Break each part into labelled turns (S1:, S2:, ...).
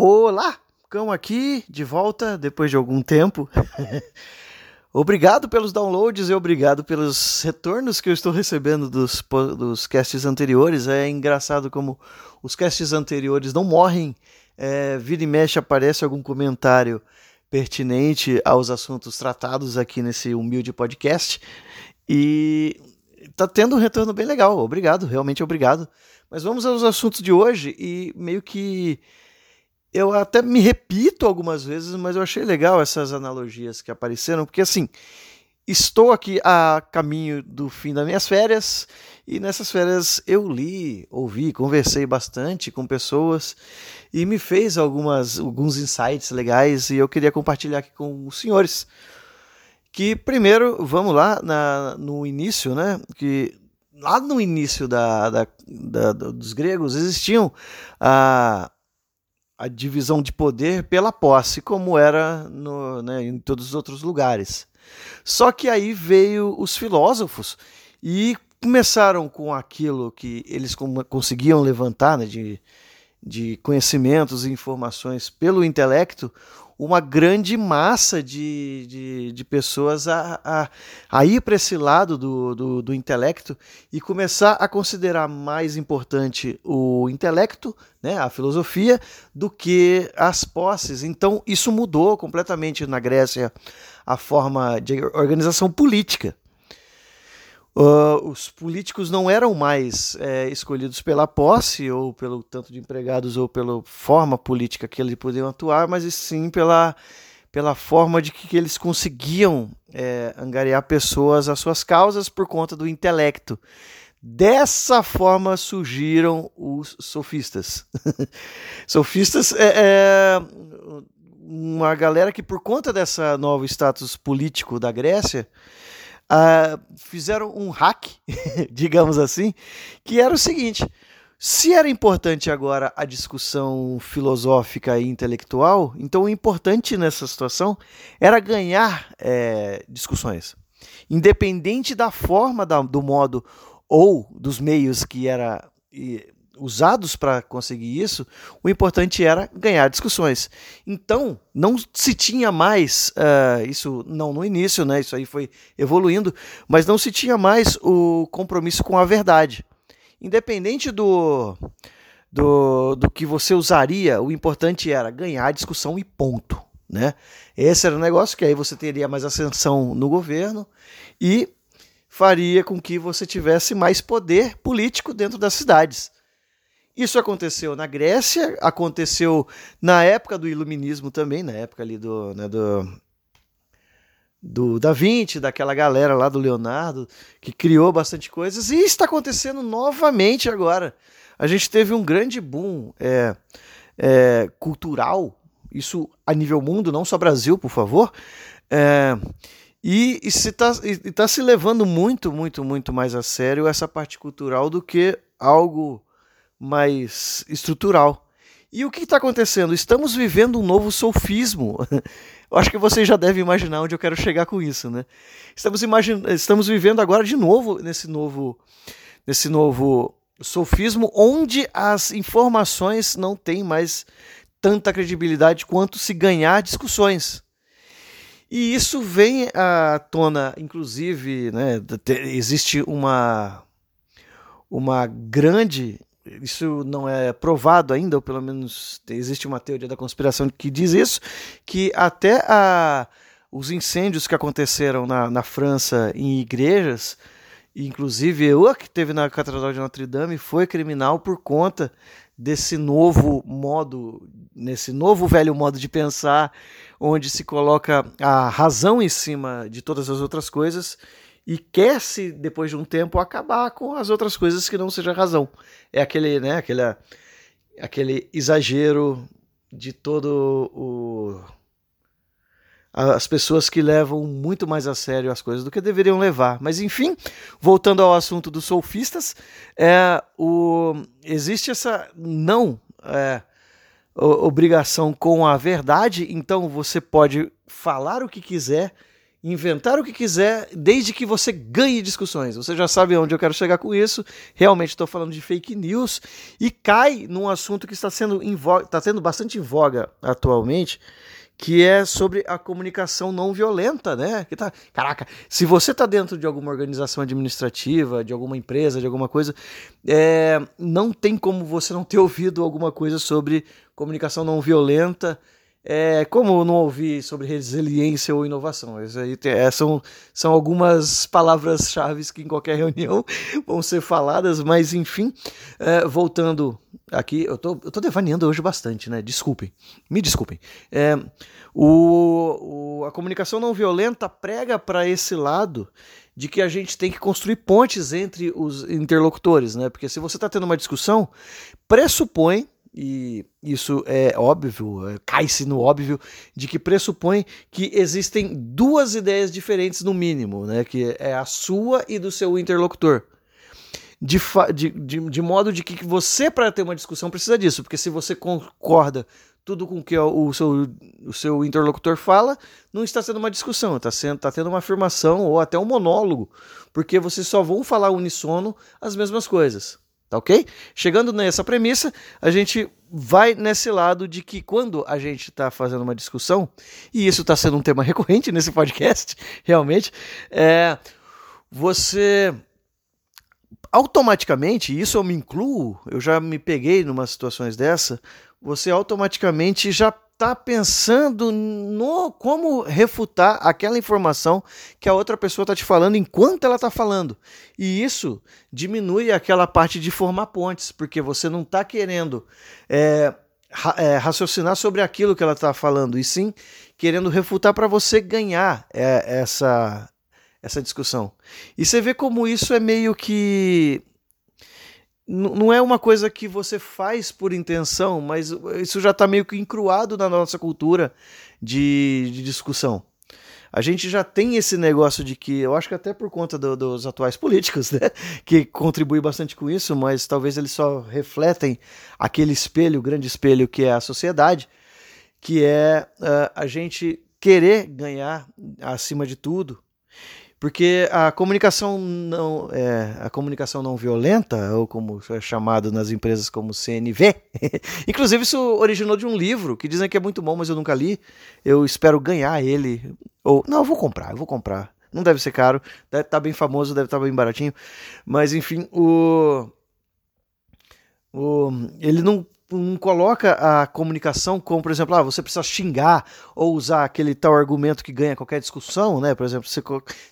S1: Olá, cão aqui de volta depois de algum tempo. obrigado pelos downloads e obrigado pelos retornos que eu estou recebendo dos, dos casts anteriores. É engraçado como os casts anteriores não morrem. É, vira e mexe aparece algum comentário pertinente aos assuntos tratados aqui nesse humilde podcast. E tá tendo um retorno bem legal. Obrigado, realmente obrigado. Mas vamos aos assuntos de hoje e meio que eu até me repito algumas vezes, mas eu achei legal essas analogias que apareceram, porque assim, estou aqui a caminho do fim das minhas férias e nessas férias eu li, ouvi, conversei bastante com pessoas e me fez algumas alguns insights legais e eu queria compartilhar aqui com os senhores. Que primeiro, vamos lá na, no início, né? Que lá no início da, da, da dos gregos existiam a a divisão de poder pela posse, como era no, né, em todos os outros lugares. Só que aí veio os filósofos e começaram com aquilo que eles conseguiam levantar né, de, de conhecimentos e informações pelo intelecto, uma grande massa de, de, de pessoas a, a, a ir para esse lado do, do, do, intelecto e começar a considerar mais importante o intelecto, né, a filosofia, do que as posses. Então, isso mudou completamente na Grécia a forma de organização política. Uh, os políticos não eram mais é, escolhidos pela posse, ou pelo tanto de empregados, ou pela forma política que eles podiam atuar, mas sim pela, pela forma de que, eles conseguiam é, angariar pessoas às suas causas por conta do intelecto. Dessa forma surgiram os sofistas. sofistas é, é uma galera que, por conta dessa novo status político da Grécia, uh, fizeram um hack, digamos assim, que era o seguinte: se era importante agora a discussão filosófica e intelectual, então o importante nessa situação era ganhar é, discussões, independente da forma, da, do modo ou dos meios que era usados para conseguir isso, o importante era ganhar discussões. Então, não se tinha mais, uh, isso não no início, né, isso aí foi evoluindo, mas não se tinha mais o compromisso com a verdade. Independente do, do, do que você usaria, o importante era ganhar a discussão e ponto. Né? Esse era o negócio que aí você teria mais ascensão no governo e faria com que você tivesse mais poder político dentro das cidades. Isso aconteceu na Grécia, aconteceu na época do Iluminismo também, na época ali do, né, do, do Da Vinci, daquela galera lá do Leonardo, que criou bastante coisas, e está acontecendo novamente agora. A gente teve um grande boom é, é, cultural, isso a nível mundo, não só Brasil, por favor. É, e está tá se levando muito, muito, muito mais a sério essa parte cultural do que algo mais estrutural. E o que está acontecendo? Estamos vivendo um novo sofismo. Eu acho que vocês já devem imaginar onde eu quero chegar com isso, né? Estamos, imagin... Estamos vivendo agora de novo nesse novo, nesse novo sofismo, onde as informações não têm mais tanta credibilidade quanto se ganhar discussões. E isso vem à tona, inclusive, né, existe uma, uma grande isso não é provado ainda, ou pelo menos existe uma teoria da conspiração que diz isso, que até a, os incêndios que aconteceram na, na França em igrejas, inclusive o que teve na Catedral de Notre Dame, foi criminal por conta desse novo modo, nesse novo velho modo de pensar, onde se coloca a razão em cima de todas as outras coisas e quer-se, depois de um tempo, acabar com as outras coisas que não seja razão. É aquele, né, aquele, aquele exagero de todo o as pessoas que levam muito mais a sério as coisas do que deveriam levar. Mas enfim, voltando ao assunto dos sofistas, é, o, existe essa não é, obrigação com a verdade, então você pode falar o que quiser inventar o que quiser, desde que você ganhe discussões. Você já sabe onde eu quero chegar com isso. Realmente estou falando de fake news e cai num assunto que está sendo está tendo bastante em voga atualmente, que é sobre a comunicação não violenta, né? Que tá, caraca, se você está dentro de alguma organização administrativa, de alguma empresa, de alguma coisa, é, não tem como você não ter ouvido alguma coisa sobre comunicação não violenta é, como não ouvi sobre resiliência ou inovação? Isso aí é, são, são algumas palavras-chave que em qualquer reunião vão ser faladas, mas enfim, é, voltando aqui, eu tô, eu tô devaneando hoje bastante, né? Desculpem, me desculpem. É, o, o, a comunicação não violenta prega para esse lado de que a gente tem que construir pontes entre os interlocutores, né? Porque se você está tendo uma discussão, pressupõe e isso é óbvio, é, cai-se no óbvio, de que pressupõe que existem duas ideias diferentes no mínimo, né? que é a sua e do seu interlocutor. De, de, de, de modo de que você, para ter uma discussão, precisa disso, porque se você concorda tudo com que o seu, o seu interlocutor fala, não está sendo uma discussão, está, sendo, está tendo uma afirmação ou até um monólogo, porque vocês só vão falar unissono as mesmas coisas. Tá ok? Chegando nessa premissa, a gente vai nesse lado de que quando a gente está fazendo uma discussão, e isso está sendo um tema recorrente nesse podcast, realmente, é, você automaticamente, isso eu me incluo, eu já me peguei numa situações dessa, você automaticamente já está pensando no como refutar aquela informação que a outra pessoa está te falando enquanto ela está falando. E isso diminui aquela parte de formar pontes, porque você não está querendo é, ra é, raciocinar sobre aquilo que ela está falando, e sim querendo refutar para você ganhar é, essa, essa discussão. E você vê como isso é meio que não é uma coisa que você faz por intenção, mas isso já está meio que encruado na nossa cultura de, de, discussão. A gente já tem esse negócio de que, eu acho que até por conta do, dos atuais políticos, né, que contribui bastante com isso, mas talvez eles só refletem aquele espelho, o grande espelho que é a sociedade, que é uh, a gente querer ganhar acima de tudo porque a comunicação não é, a comunicação não violenta ou como é chamado nas empresas como CNV inclusive isso originou de um livro que dizem que é muito bom mas eu nunca li. Eu espero ganhar ele ou não eu vou comprar eu vou comprar. Não deve ser caro deve estar tá bem famoso deve estar tá bem baratinho. Mas enfim o o, ele não não coloca a comunicação como, por exemplo, ah, você precisa xingar ou usar aquele tal argumento que ganha qualquer discussão, né? Por exemplo, você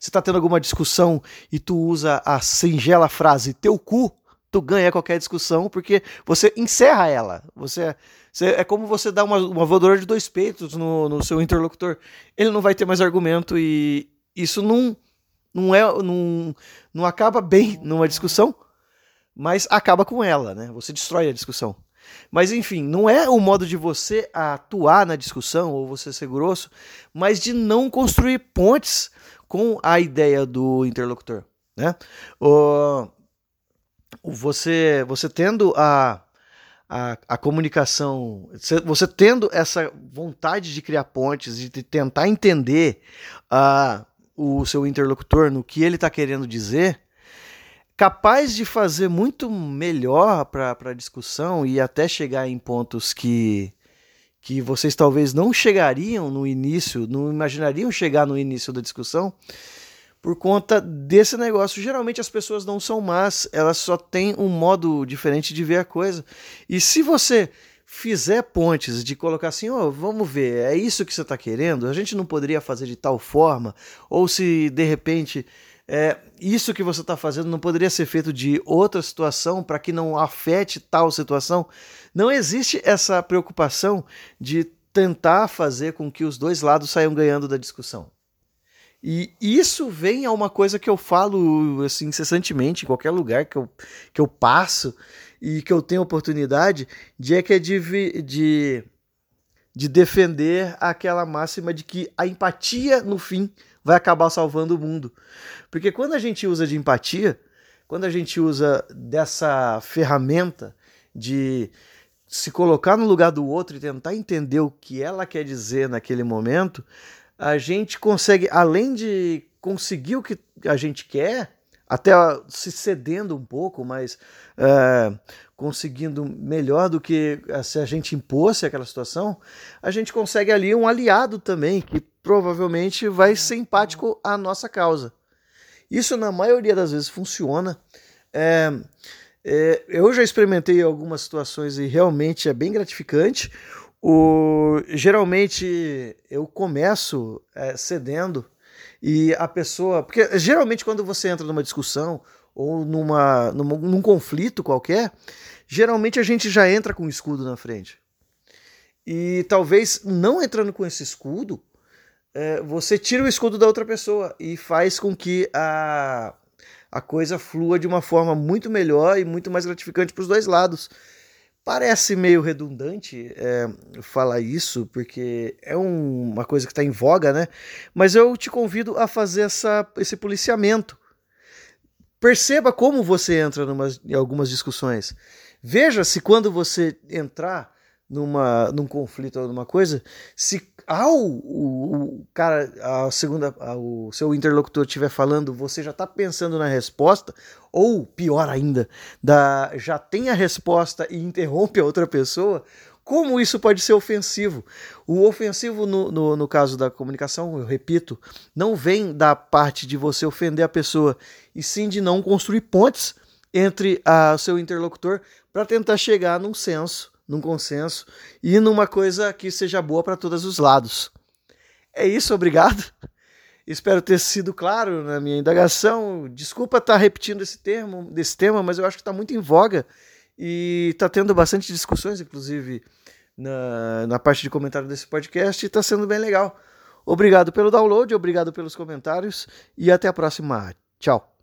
S1: está tendo alguma discussão e tu usa a singela frase teu cu, tu ganha qualquer discussão porque você encerra ela. Você, você é como você dá uma, uma voadora de dois peitos no, no seu interlocutor. Ele não vai ter mais argumento e isso não, não, é, não, não acaba bem numa discussão, mas acaba com ela, né? Você destrói a discussão. Mas enfim, não é o modo de você atuar na discussão ou você ser grosso, mas de não construir pontes com a ideia do interlocutor. Né? O, você, você tendo a, a, a comunicação, você tendo essa vontade de criar pontes, de tentar entender uh, o seu interlocutor no que ele está querendo dizer, capaz de fazer muito melhor para a discussão e até chegar em pontos que, que vocês talvez não chegariam no início, não imaginariam chegar no início da discussão, por conta desse negócio. Geralmente as pessoas não são más, elas só têm um modo diferente de ver a coisa. E se você fizer pontes de colocar assim, ó, oh, vamos ver, é isso que você está querendo? A gente não poderia fazer de tal forma? Ou se de repente é, isso que você está fazendo não poderia ser feito de outra situação para que não afete tal situação? Não existe essa preocupação de tentar fazer com que os dois lados saiam ganhando da discussão. E isso vem a uma coisa que eu falo assim, incessantemente em qualquer lugar que eu, que eu passo e que eu tenho oportunidade, de é que é de, de, de defender aquela máxima de que a empatia, no fim, vai acabar salvando o mundo. Porque quando a gente usa de empatia, quando a gente usa dessa ferramenta de se colocar no lugar do outro e tentar entender o que ela quer dizer naquele momento, a gente consegue, além de conseguir o que a gente quer, até se cedendo um pouco, mas é, conseguindo melhor do que se a gente impôsse aquela situação, a gente consegue ali um aliado também, que provavelmente vai ser empático à nossa causa. Isso, na maioria das vezes, funciona. É, é, eu já experimentei algumas situações e realmente é bem gratificante. O, geralmente eu começo é, cedendo e a pessoa. Porque geralmente quando você entra numa discussão ou numa, numa, num conflito qualquer, geralmente a gente já entra com o escudo na frente. E talvez não entrando com esse escudo, é, você tira o escudo da outra pessoa e faz com que a, a coisa flua de uma forma muito melhor e muito mais gratificante para os dois lados. Parece meio redundante é, falar isso, porque é um, uma coisa que está em voga, né? Mas eu te convido a fazer essa, esse policiamento. Perceba como você entra em algumas discussões. Veja se quando você entrar numa, num conflito ou numa coisa, se ao o, o cara, a segunda, o seu interlocutor estiver falando, você já está pensando na resposta, ou pior ainda, da, já tem a resposta e interrompe a outra pessoa, como isso pode ser ofensivo? O ofensivo, no, no, no, caso da comunicação, eu repito, não vem da parte de você ofender a pessoa, e sim de não construir pontes entre o seu interlocutor para tentar chegar num senso num consenso e numa coisa que seja boa para todos os lados. É isso, obrigado. Espero ter sido claro na minha indagação. Desculpa estar repetindo esse termo, desse tema, mas eu acho que está muito em voga e está tendo bastante discussões, inclusive na, na parte de comentário desse podcast, e está sendo bem legal. Obrigado pelo download, obrigado pelos comentários e até a próxima. Tchau.